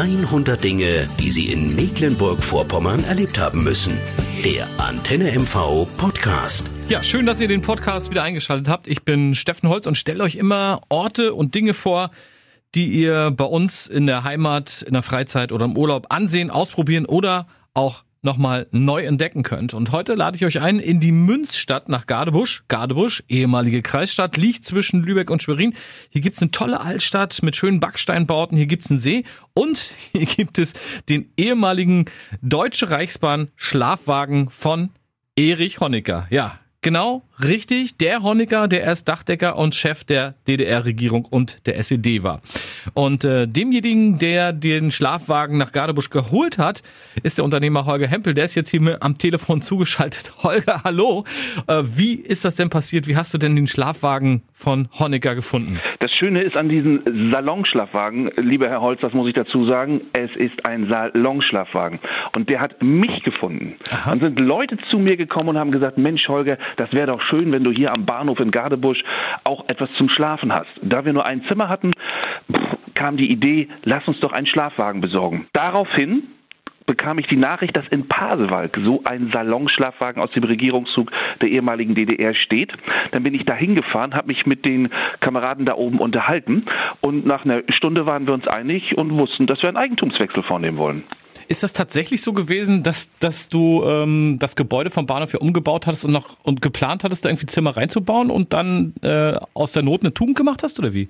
100 Dinge, die Sie in Mecklenburg-Vorpommern erlebt haben müssen. Der Antenne MV Podcast. Ja, schön, dass ihr den Podcast wieder eingeschaltet habt. Ich bin Steffen Holz und stelle euch immer Orte und Dinge vor, die ihr bei uns in der Heimat, in der Freizeit oder im Urlaub ansehen, ausprobieren oder auch nochmal neu entdecken könnt. Und heute lade ich euch ein in die Münzstadt nach Gardebusch. Gardebusch, ehemalige Kreisstadt, liegt zwischen Lübeck und Schwerin. Hier gibt's eine tolle Altstadt mit schönen Backsteinbauten. Hier gibt's einen See und hier gibt es den ehemaligen Deutsche Reichsbahn Schlafwagen von Erich Honecker. Ja, Genau, richtig. Der Honecker, der erst Dachdecker und Chef der DDR-Regierung und der SED war. Und äh, demjenigen, der den Schlafwagen nach Gardebusch geholt hat, ist der Unternehmer Holger Hempel. Der ist jetzt hier am Telefon zugeschaltet. Holger, hallo. Äh, wie ist das denn passiert? Wie hast du denn den Schlafwagen von Honecker gefunden? Das Schöne ist an diesem Salonschlafwagen, lieber Herr Holz, das muss ich dazu sagen, es ist ein Salonschlafwagen. Und der hat mich gefunden. Aha. Dann sind Leute zu mir gekommen und haben gesagt, Mensch, Holger, das wäre doch schön, wenn du hier am Bahnhof in Gardebusch auch etwas zum Schlafen hast. Da wir nur ein Zimmer hatten, kam die Idee, lass uns doch einen Schlafwagen besorgen. Daraufhin bekam ich die Nachricht, dass in Pasewalk so ein Salonschlafwagen aus dem Regierungszug der ehemaligen DDR steht. Dann bin ich da hingefahren, habe mich mit den Kameraden da oben unterhalten und nach einer Stunde waren wir uns einig und wussten, dass wir einen Eigentumswechsel vornehmen wollen. Ist das tatsächlich so gewesen, dass, dass du ähm, das Gebäude vom Bahnhof ja umgebaut hattest und noch und geplant hattest, da irgendwie Zimmer reinzubauen und dann äh, aus der Not eine Tugend gemacht hast oder wie?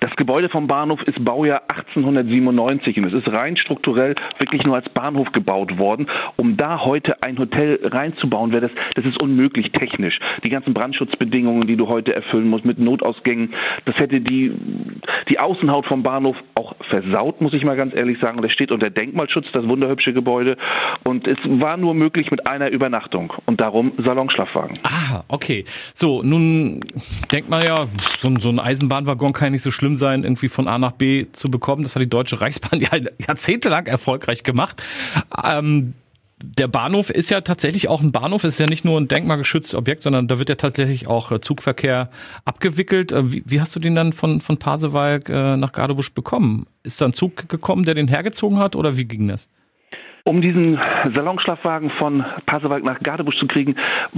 Das Gebäude vom Bahnhof ist Baujahr 1897 und es ist rein strukturell wirklich nur als Bahnhof gebaut worden. Um da heute ein Hotel reinzubauen, wäre das, das ist unmöglich technisch. Die ganzen Brandschutzbedingungen, die du heute erfüllen musst mit Notausgängen, das hätte die, die Außenhaut vom Bahnhof auch versaut, muss ich mal ganz ehrlich sagen. Das steht unter Denkmalschutz, das wunderhübsche Gebäude. Und es war nur möglich mit einer Übernachtung und darum Salonschlafwagen. Ah, okay. So, nun denkt man ja, so, so ein Eisenbahnwaggon kann nicht so schlimm sein, irgendwie von A nach B zu bekommen. Das hat die Deutsche Reichsbahn ja jahrzehntelang erfolgreich gemacht. Ähm, der Bahnhof ist ja tatsächlich auch ein Bahnhof, ist ja nicht nur ein denkmalgeschütztes Objekt, sondern da wird ja tatsächlich auch äh, Zugverkehr abgewickelt. Äh, wie, wie hast du den dann von, von Pasewalk äh, nach Gardebusch bekommen? Ist da ein Zug gekommen, der den hergezogen hat oder wie ging das? Um diesen Salonschlafwagen von Pasewalk nach Gardebusch zu kriegen,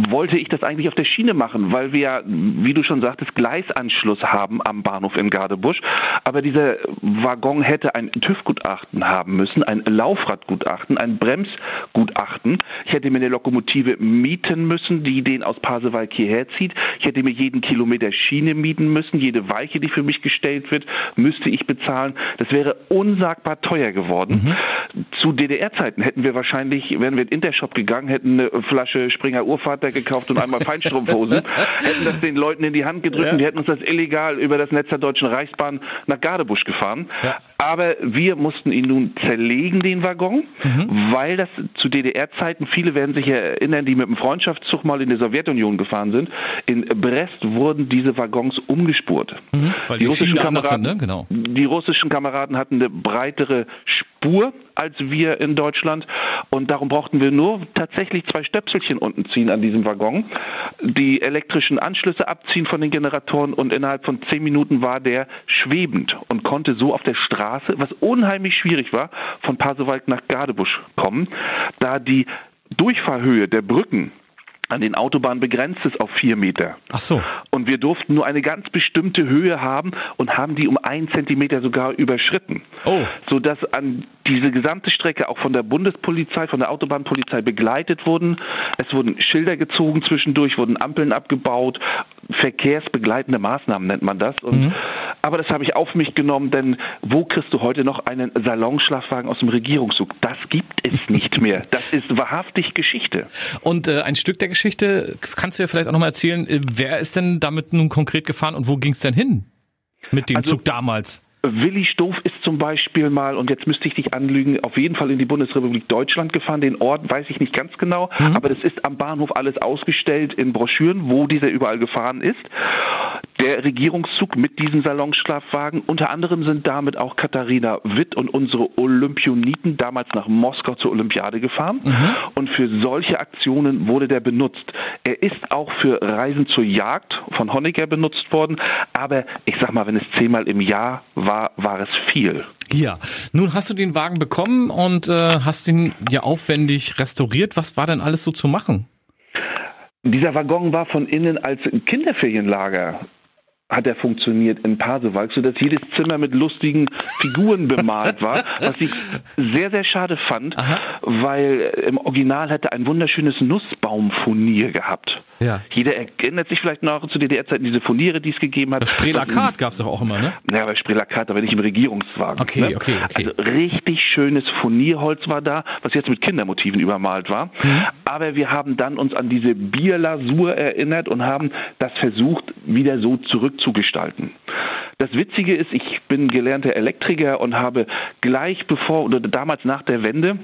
wollte ich das eigentlich auf der Schiene machen, weil wir wie du schon sagtest, Gleisanschluss haben am Bahnhof in Gardebusch. Aber dieser Waggon hätte ein TÜV-Gutachten haben müssen, ein Laufradgutachten, ein Bremsgutachten. Ich hätte mir eine Lokomotive mieten müssen, die den aus Pasewalk hierher zieht. Ich hätte mir jeden Kilometer Schiene mieten müssen. Jede Weiche, die für mich gestellt wird, müsste ich bezahlen. Das wäre unsagbar teuer geworden. Mhm. Zu DDR-Zeiten Zeiten hätten wir wahrscheinlich, wären wir in den Intershop gegangen, hätten eine Flasche Springer Urvater gekauft und einmal Feinstrumpfhosen, hätten das den Leuten in die Hand gedrückt ja. und die hätten uns das illegal über das Netz der Deutschen Reichsbahn nach Gardebusch gefahren. Ja. Aber wir mussten ihn nun zerlegen, den Waggon, mhm. weil das zu DDR-Zeiten, viele werden sich erinnern, die mit dem Freundschaftszug mal in die Sowjetunion gefahren sind, in Brest wurden diese Waggons umgespurt. Mhm. Weil die, die russischen Kameraden, sind, ne? genau. die russischen Kameraden hatten eine breitere Spur als wir in Deutschland und darum brauchten wir nur tatsächlich zwei Stöpselchen unten ziehen an diesem Waggon, die elektrischen Anschlüsse abziehen von den Generatoren und innerhalb von zehn Minuten war der schwebend und konnte so auf der Straße Straße, was unheimlich schwierig war, von Pasewalk nach Gardebusch kommen, da die Durchfahrhöhe der Brücken an den Autobahnen begrenzt ist auf vier Meter. Ach so. Und wir durften nur eine ganz bestimmte Höhe haben und haben die um einen Zentimeter sogar überschritten. Oh. Sodass an diese gesamte Strecke auch von der Bundespolizei, von der Autobahnpolizei begleitet wurden. Es wurden Schilder gezogen zwischendurch, wurden Ampeln abgebaut, verkehrsbegleitende Maßnahmen nennt man das. Und, mhm. Aber das habe ich auf mich genommen, denn wo kriegst du heute noch einen Salonschlafwagen aus dem Regierungszug? Das gibt es nicht mehr. Das ist wahrhaftig Geschichte. Und äh, ein Stück der Geschichte, kannst du ja vielleicht auch nochmal erzählen, äh, wer ist denn damit nun konkret gefahren und wo ging es denn hin? Mit dem also, Zug damals? Willi Stoff ist zum Beispiel mal, und jetzt müsste ich dich anlügen, auf jeden Fall in die Bundesrepublik Deutschland gefahren. Den Ort weiß ich nicht ganz genau, mhm. aber das ist am Bahnhof alles ausgestellt in Broschüren, wo dieser überall gefahren ist. Der Regierungszug mit diesen Salonschlafwagen. Unter anderem sind damit auch Katharina Witt und unsere Olympioniken damals nach Moskau zur Olympiade gefahren. Mhm. Und für solche Aktionen wurde der benutzt. Er ist auch für Reisen zur Jagd von Honecker benutzt worden. Aber ich sag mal, wenn es zehnmal im Jahr war, war es viel. Ja, nun hast du den Wagen bekommen und äh, hast ihn ja aufwendig restauriert. Was war denn alles so zu machen? Dieser Waggon war von innen als Kinderferienlager hat er funktioniert in Pasewalk, sodass jedes Zimmer mit lustigen Figuren bemalt war, was ich sehr, sehr schade fand, Aha. weil im Original hätte ein wunderschönes Nussbaumfurnier gehabt. Ja. Jeder erinnert sich vielleicht noch zu DDR-Zeiten diese Furniere, die es gegeben hat. Sprelakat gab es doch auch immer, ne? Ja, bei Sprelakat, aber nicht im Regierungswagen. Okay, ne? okay, okay. Also richtig schönes Furnierholz war da, was jetzt mit Kindermotiven übermalt war. Mhm. Aber wir haben dann uns an diese Bierlasur erinnert und haben das versucht, wieder so zurückzugestalten. Das Witzige ist, ich bin gelernter Elektriker und habe gleich bevor oder damals nach der Wende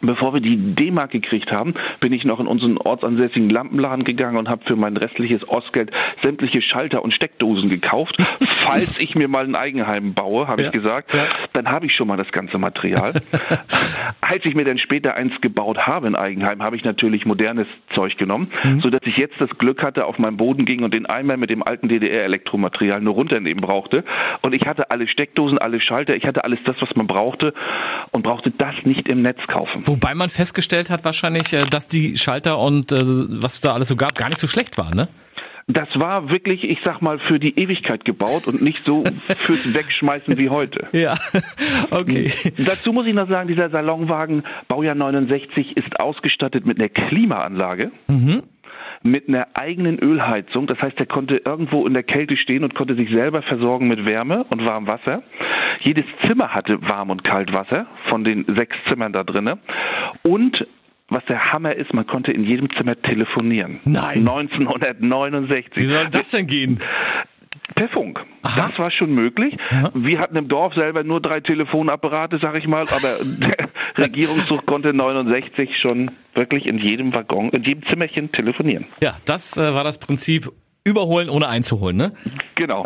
Bevor wir die D-Mark gekriegt haben, bin ich noch in unseren ortsansässigen Lampenladen gegangen und habe für mein restliches Ostgeld sämtliche Schalter und Steckdosen gekauft. Falls ich mir mal ein Eigenheim baue, habe ja, ich gesagt, ja. dann habe ich schon mal das ganze Material. Als ich mir dann später eins gebaut habe in Eigenheim, habe ich natürlich modernes Zeug genommen, mhm. sodass ich jetzt das Glück hatte, auf meinen Boden ging und den Eimer mit dem alten DDR-Elektromaterial nur runternehmen brauchte. Und ich hatte alle Steckdosen, alle Schalter, ich hatte alles das, was man brauchte und brauchte das nicht im Netz kaufen. Wo Wobei man festgestellt hat wahrscheinlich, äh, dass die Schalter und äh, was da alles so gab, gar nicht so schlecht waren, ne? Das war wirklich, ich sag mal, für die Ewigkeit gebaut und nicht so fürs Wegschmeißen wie heute. Ja, okay. Dazu muss ich noch sagen, dieser Salonwagen Baujahr 69 ist ausgestattet mit einer Klimaanlage. Mhm mit einer eigenen Ölheizung. Das heißt, er konnte irgendwo in der Kälte stehen und konnte sich selber versorgen mit Wärme und warmem Wasser. Jedes Zimmer hatte warm und kalt Wasser von den sechs Zimmern da drinnen. Und was der Hammer ist, man konnte in jedem Zimmer telefonieren. Nein. 1969. Wie soll das denn gehen? Per Funk. Aha. Das war schon möglich. Aha. Wir hatten im Dorf selber nur drei Telefonapparate, sag ich mal, aber der Regierungszug konnte 69 schon wirklich in jedem Waggon, in jedem Zimmerchen telefonieren. Ja, das äh, war das Prinzip Überholen ohne einzuholen, ne? Genau.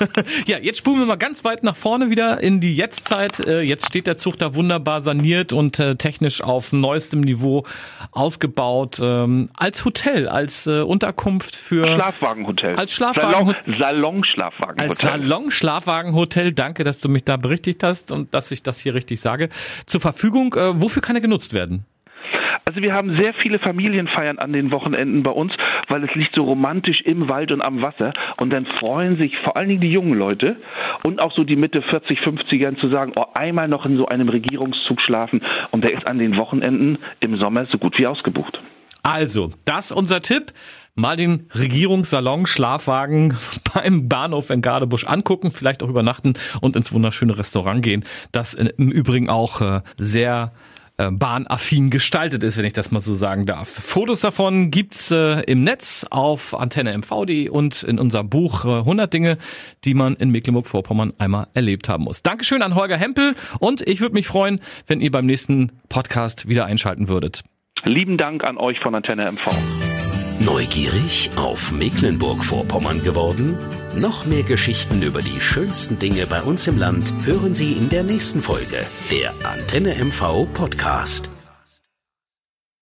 ja, jetzt spulen wir mal ganz weit nach vorne wieder in die Jetztzeit. Äh, jetzt steht der Zug da wunderbar saniert und äh, technisch auf neuestem Niveau ausgebaut. Ähm, als Hotel, als äh, Unterkunft für... Schlafwagenhotel. Als Schlafwagen... Salon-Schlafwagenhotel. Als Salon-Schlafwagenhotel. Danke, dass du mich da berichtigt hast und dass ich das hier richtig sage. Zur Verfügung, wofür kann er genutzt werden? Also wir haben sehr viele Familienfeiern an den Wochenenden bei uns, weil es liegt so romantisch im Wald und am Wasser. Und dann freuen sich vor allen Dingen die jungen Leute und auch so die Mitte 40, 50ern zu sagen, oh, einmal noch in so einem Regierungszug schlafen. Und der ist an den Wochenenden im Sommer so gut wie ausgebucht. Also, das unser Tipp mal den Regierungssalon Schlafwagen beim Bahnhof in Gardebusch angucken, vielleicht auch übernachten und ins wunderschöne Restaurant gehen, das im Übrigen auch äh, sehr äh, bahnaffin gestaltet ist, wenn ich das mal so sagen darf. Fotos davon gibt's äh, im Netz auf Antenne MVD und in unserem Buch äh, 100 Dinge, die man in Mecklenburg-Vorpommern einmal erlebt haben muss. Dankeschön an Holger Hempel und ich würde mich freuen, wenn ihr beim nächsten Podcast wieder einschalten würdet. Lieben Dank an euch von Antenne MV. Neugierig auf Mecklenburg-Vorpommern geworden? Noch mehr Geschichten über die schönsten Dinge bei uns im Land hören Sie in der nächsten Folge der Antenne MV Podcast.